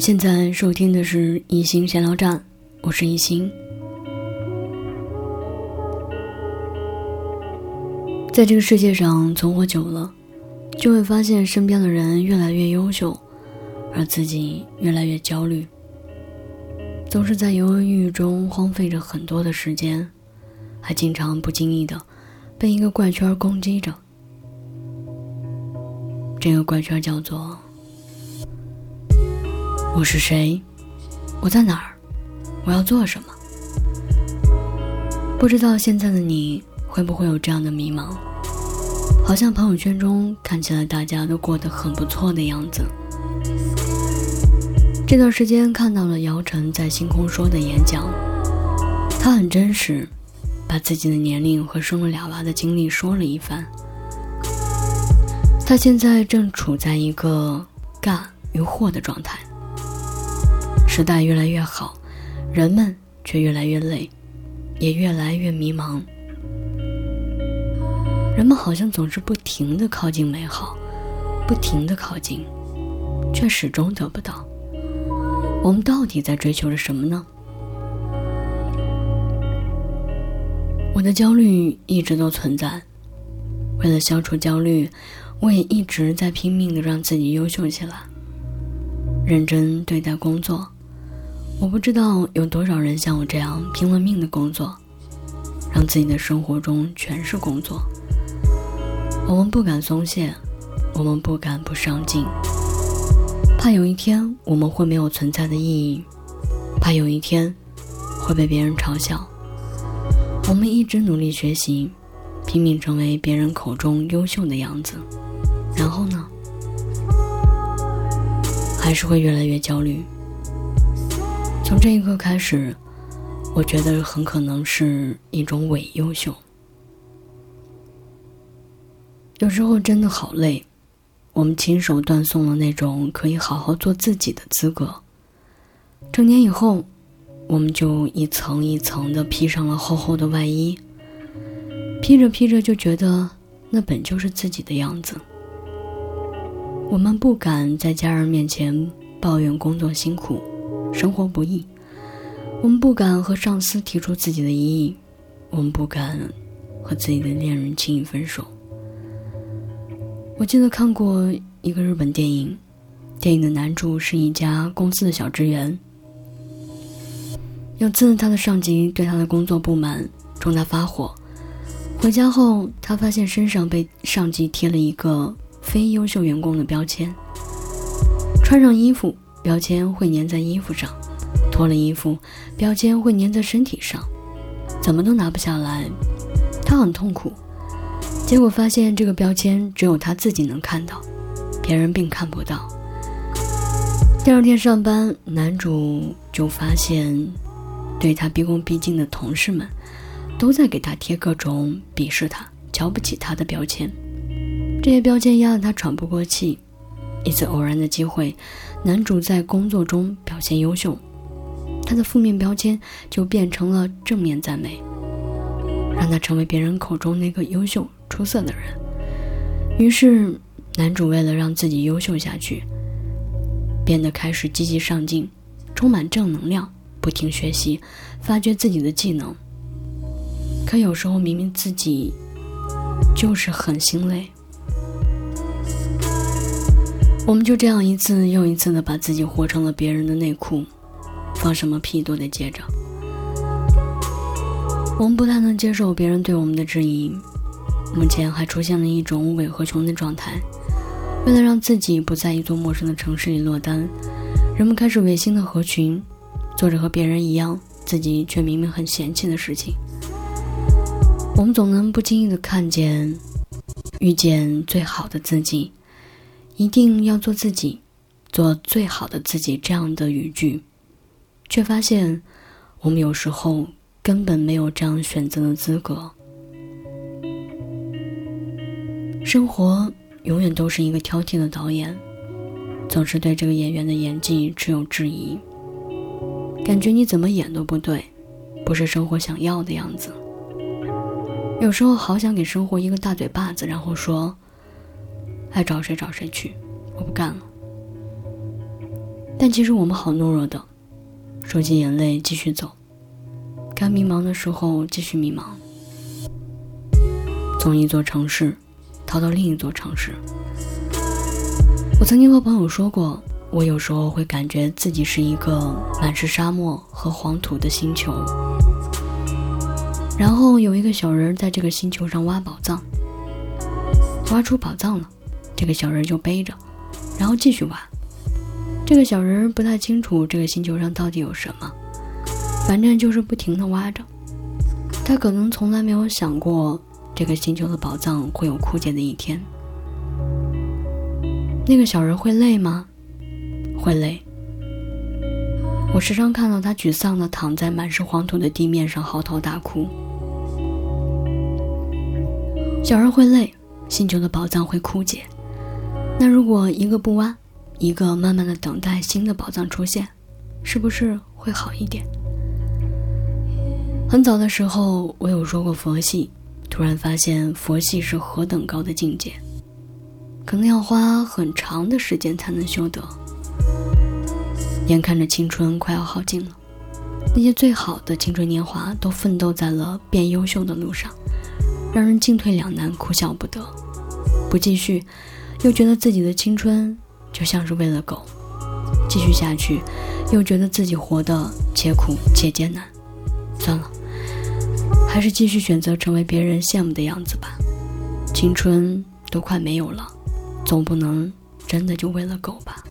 现在收听的是一心闲聊站，我是一心。在这个世界上存活久了，就会发现身边的人越来越优秀，而自己越来越焦虑，总是在犹犹豫豫中荒废着很多的时间，还经常不经意的被一个怪圈攻击着。这个怪圈叫做。我是谁？我在哪儿？我要做什么？不知道现在的你会不会有这样的迷茫？好像朋友圈中看起来大家都过得很不错的样子。这段时间看到了姚晨在星空说的演讲，他很真实，把自己的年龄和生了俩娃的经历说了一番。他现在正处在一个尬与惑的状态。时代越来越好，人们却越来越累，也越来越迷茫。人们好像总是不停的靠近美好，不停的靠近，却始终得不到。我们到底在追求着什么呢？我的焦虑一直都存在，为了消除焦虑，我也一直在拼命的让自己优秀起来，认真对待工作。我不知道有多少人像我这样拼了命的工作，让自己的生活中全是工作。我们不敢松懈，我们不敢不上进，怕有一天我们会没有存在的意义，怕有一天会被别人嘲笑。我们一直努力学习，拼命成为别人口中优秀的样子，然后呢，还是会越来越焦虑。从这一刻开始，我觉得很可能是一种伪优秀。有时候真的好累，我们亲手断送了那种可以好好做自己的资格。成年以后，我们就一层一层的披上了厚厚的外衣，披着披着就觉得那本就是自己的样子。我们不敢在家人面前抱怨工作辛苦。生活不易，我们不敢和上司提出自己的异议，我们不敢和自己的恋人轻易分手。我记得看过一个日本电影，电影的男主是一家公司的小职员。有次他的上级对他的工作不满，冲他发火。回家后，他发现身上被上级贴了一个非优秀员工的标签。穿上衣服。标签会粘在衣服上，脱了衣服，标签会粘在身体上，怎么都拿不下来。他很痛苦，结果发现这个标签只有他自己能看到，别人并看不到。第二天上班，男主就发现，对他毕恭毕敬的同事们，都在给他贴各种鄙视他、瞧不起他的标签，这些标签压得他喘不过气。一次偶然的机会，男主在工作中表现优秀，他的负面标签就变成了正面赞美，让他成为别人口中那个优秀出色的人。于是，男主为了让自己优秀下去，变得开始积极上进，充满正能量，不停学习，发掘自己的技能。可有时候，明明自己就是很心累。我们就这样一次又一次的把自己活成了别人的内裤，放什么屁都得接着。我们不太能接受别人对我们的质疑，目前还出现了一种伪和穷的状态。为了让自己不在一座陌生的城市里落单，人们开始违心的合群，做着和别人一样，自己却明明很嫌弃的事情。我们总能不经意的看见，遇见最好的自己。一定要做自己，做最好的自己。这样的语句，却发现我们有时候根本没有这样选择的资格。生活永远都是一个挑剔的导演，总是对这个演员的演技持有质疑，感觉你怎么演都不对，不是生活想要的样子。有时候好想给生活一个大嘴巴子，然后说。爱找谁找谁去，我不干了。但其实我们好懦弱的，收起眼泪继续走，该迷茫的时候继续迷茫，从一座城市逃到另一座城市。我曾经和朋友说过，我有时候会感觉自己是一个满是沙漠和黄土的星球，然后有一个小人在这个星球上挖宝藏，挖出宝藏了，这个小人就背着，然后继续挖。这个小人不太清楚这个星球上到底有什么，反正就是不停的挖着。他可能从来没有想过这个星球的宝藏会有枯竭的一天。那个小人会累吗？会累。我时常看到他沮丧的躺在满是黄土的地面上嚎啕大哭。小人会累，星球的宝藏会枯竭。那如果一个不挖？一个慢慢的等待新的宝藏出现，是不是会好一点？很早的时候，我有说过佛系，突然发现佛系是何等高的境界，可能要花很长的时间才能修得。眼看着青春快要耗尽了，那些最好的青春年华都奋斗在了变优秀的路上，让人进退两难，哭笑不得。不继续，又觉得自己的青春。就像是喂了狗，继续下去，又觉得自己活得且苦且艰难。算了，还是继续选择成为别人羡慕的样子吧。青春都快没有了，总不能真的就喂了狗吧。